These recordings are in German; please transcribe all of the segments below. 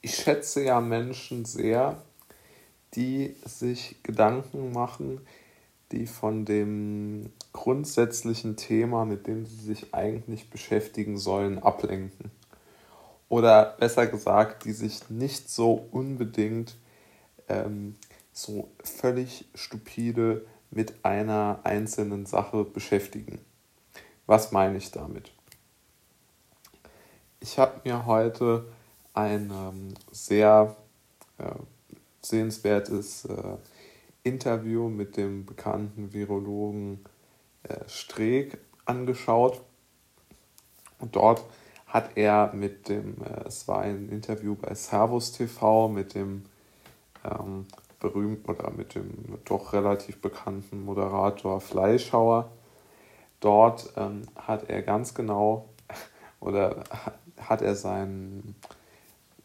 ich schätze ja Menschen sehr, die sich Gedanken machen, die von dem grundsätzlichen Thema, mit dem sie sich eigentlich beschäftigen sollen, ablenken. Oder besser gesagt, die sich nicht so unbedingt ähm, so völlig stupide mit einer einzelnen Sache beschäftigen. Was meine ich damit? Ich habe mir heute ein ähm, sehr äh, sehenswertes äh, Interview mit dem bekannten Virologen äh, Streeck angeschaut. Und dort hat er mit dem, äh, es war ein Interview bei Servus TV mit dem ähm, berühmten oder mit dem doch relativ bekannten Moderator Fleischhauer. Dort ähm, hat er ganz genau oder hat er seinen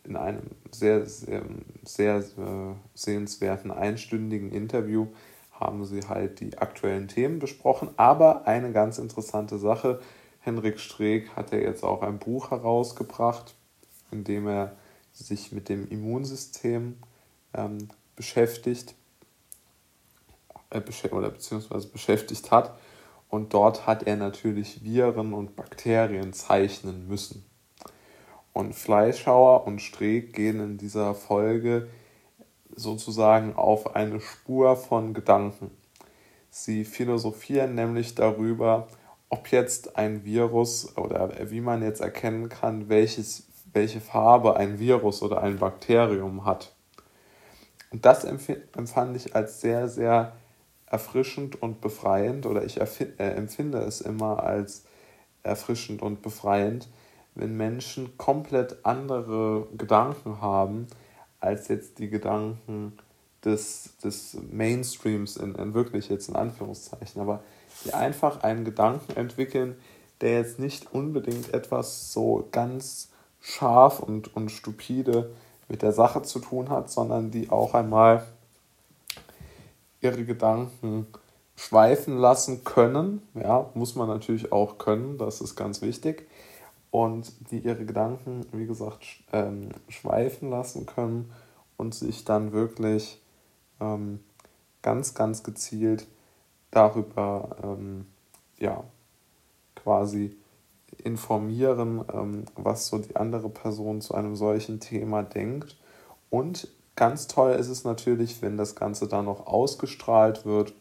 in einem sehr, sehr, sehr äh, sehenswerten einstündigen Interview haben sie halt die aktuellen Themen besprochen. Aber eine ganz interessante Sache, Henrik Streeck hat ja jetzt auch ein Buch herausgebracht, in dem er sich mit dem Immunsystem ähm, beschäftigt äh, oder beziehungsweise beschäftigt hat. Und dort hat er natürlich Viren und Bakterien zeichnen müssen. Und Fleischhauer und Streeck gehen in dieser Folge sozusagen auf eine Spur von Gedanken. Sie philosophieren nämlich darüber, ob jetzt ein Virus oder wie man jetzt erkennen kann, welches, welche Farbe ein Virus oder ein Bakterium hat. Und das empfand ich als sehr, sehr erfrischend und befreiend oder ich äh, empfinde es immer als erfrischend und befreiend, wenn Menschen komplett andere Gedanken haben, als jetzt die Gedanken des, des Mainstreams, in, in wirklich jetzt in Anführungszeichen, aber die einfach einen Gedanken entwickeln, der jetzt nicht unbedingt etwas so ganz scharf und, und stupide mit der Sache zu tun hat, sondern die auch einmal ihre Gedanken schweifen lassen können. Ja, muss man natürlich auch können, das ist ganz wichtig und die ihre Gedanken, wie gesagt, ähm, schweifen lassen können und sich dann wirklich ähm, ganz, ganz gezielt darüber ähm, ja, quasi informieren, ähm, was so die andere Person zu einem solchen Thema denkt. Und ganz toll ist es natürlich, wenn das Ganze dann noch ausgestrahlt wird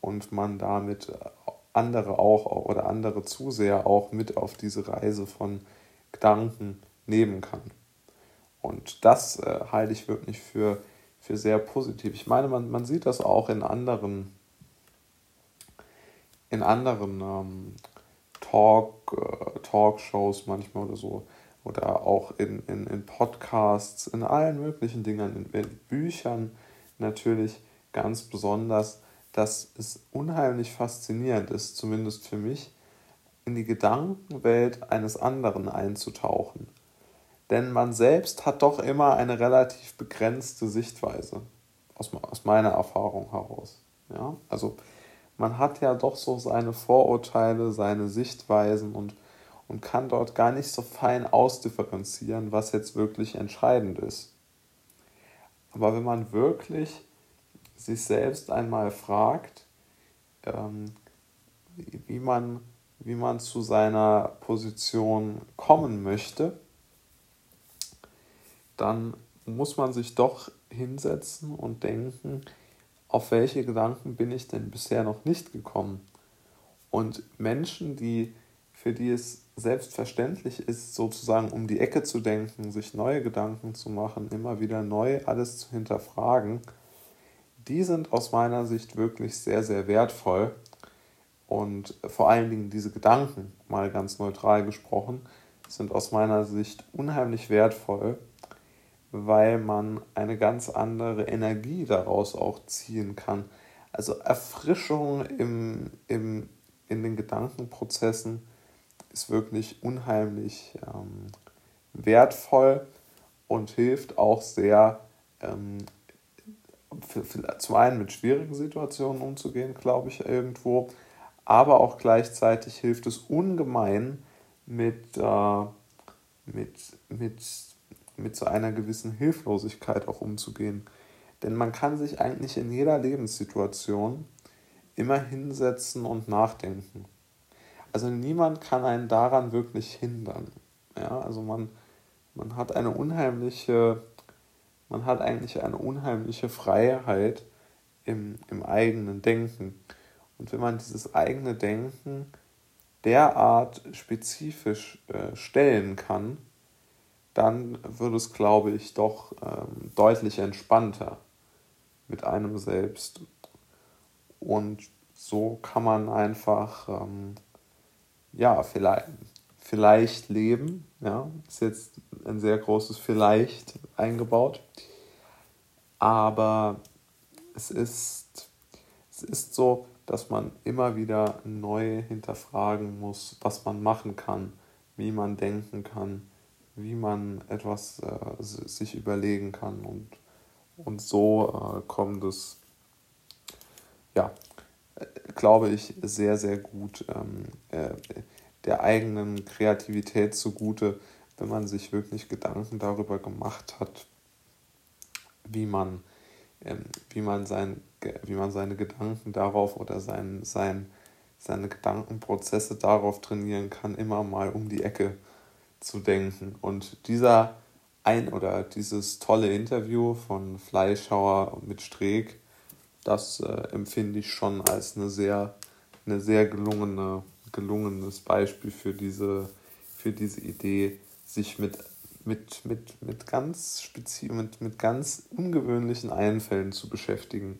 und man damit andere auch oder andere Zuseher auch mit auf diese Reise von Gedanken nehmen kann. Und das äh, halte ich wirklich für, für sehr positiv. Ich meine, man, man sieht das auch in anderen, in anderen ähm, Talk, äh, Talkshows manchmal oder so. Oder auch in, in, in Podcasts, in allen möglichen Dingen, in, in Büchern natürlich ganz besonders dass es unheimlich faszinierend ist, zumindest für mich, in die Gedankenwelt eines anderen einzutauchen. Denn man selbst hat doch immer eine relativ begrenzte Sichtweise, aus, aus meiner Erfahrung heraus. Ja? Also man hat ja doch so seine Vorurteile, seine Sichtweisen und, und kann dort gar nicht so fein ausdifferenzieren, was jetzt wirklich entscheidend ist. Aber wenn man wirklich sich selbst einmal fragt, ähm, wie, man, wie man zu seiner Position kommen möchte, dann muss man sich doch hinsetzen und denken, auf welche Gedanken bin ich denn bisher noch nicht gekommen? Und Menschen, die, für die es selbstverständlich ist, sozusagen um die Ecke zu denken, sich neue Gedanken zu machen, immer wieder neu alles zu hinterfragen, die sind aus meiner Sicht wirklich sehr, sehr wertvoll. Und vor allen Dingen diese Gedanken, mal ganz neutral gesprochen, sind aus meiner Sicht unheimlich wertvoll, weil man eine ganz andere Energie daraus auch ziehen kann. Also Erfrischung im, im, in den Gedankenprozessen ist wirklich unheimlich ähm, wertvoll und hilft auch sehr, ähm, zum einen mit schwierigen Situationen umzugehen, glaube ich, irgendwo, aber auch gleichzeitig hilft es ungemein mit, äh, mit, mit mit so einer gewissen Hilflosigkeit auch umzugehen. Denn man kann sich eigentlich in jeder Lebenssituation immer hinsetzen und nachdenken. Also niemand kann einen daran wirklich hindern. Ja, also man, man hat eine unheimliche, man hat eigentlich eine unheimliche Freiheit im, im eigenen Denken. Und wenn man dieses eigene Denken derart spezifisch äh, stellen kann, dann wird es, glaube ich, doch ähm, deutlich entspannter mit einem selbst. Und so kann man einfach, ähm, ja, vielleicht, vielleicht leben. Ja, ist jetzt ein sehr großes Vielleicht eingebaut. Aber es ist, es ist so, dass man immer wieder neu hinterfragen muss, was man machen kann, wie man denken kann, wie man etwas äh, sich überlegen kann. Und, und so äh, kommt es, ja, äh, glaube ich, sehr, sehr gut ähm, äh, der eigenen Kreativität zugute, wenn man sich wirklich Gedanken darüber gemacht hat, wie man, ähm, wie man sein wie man seine Gedanken darauf oder sein, sein, seine Gedankenprozesse darauf trainieren kann, immer mal um die Ecke zu denken. Und dieser ein oder dieses tolle Interview von Fleischhauer mit Streeck, das äh, empfinde ich schon als eine sehr, eine sehr gelungene, gelungenes Beispiel für diese, für diese Idee, sich mit, mit, mit, mit, ganz spezi mit, mit ganz ungewöhnlichen Einfällen zu beschäftigen.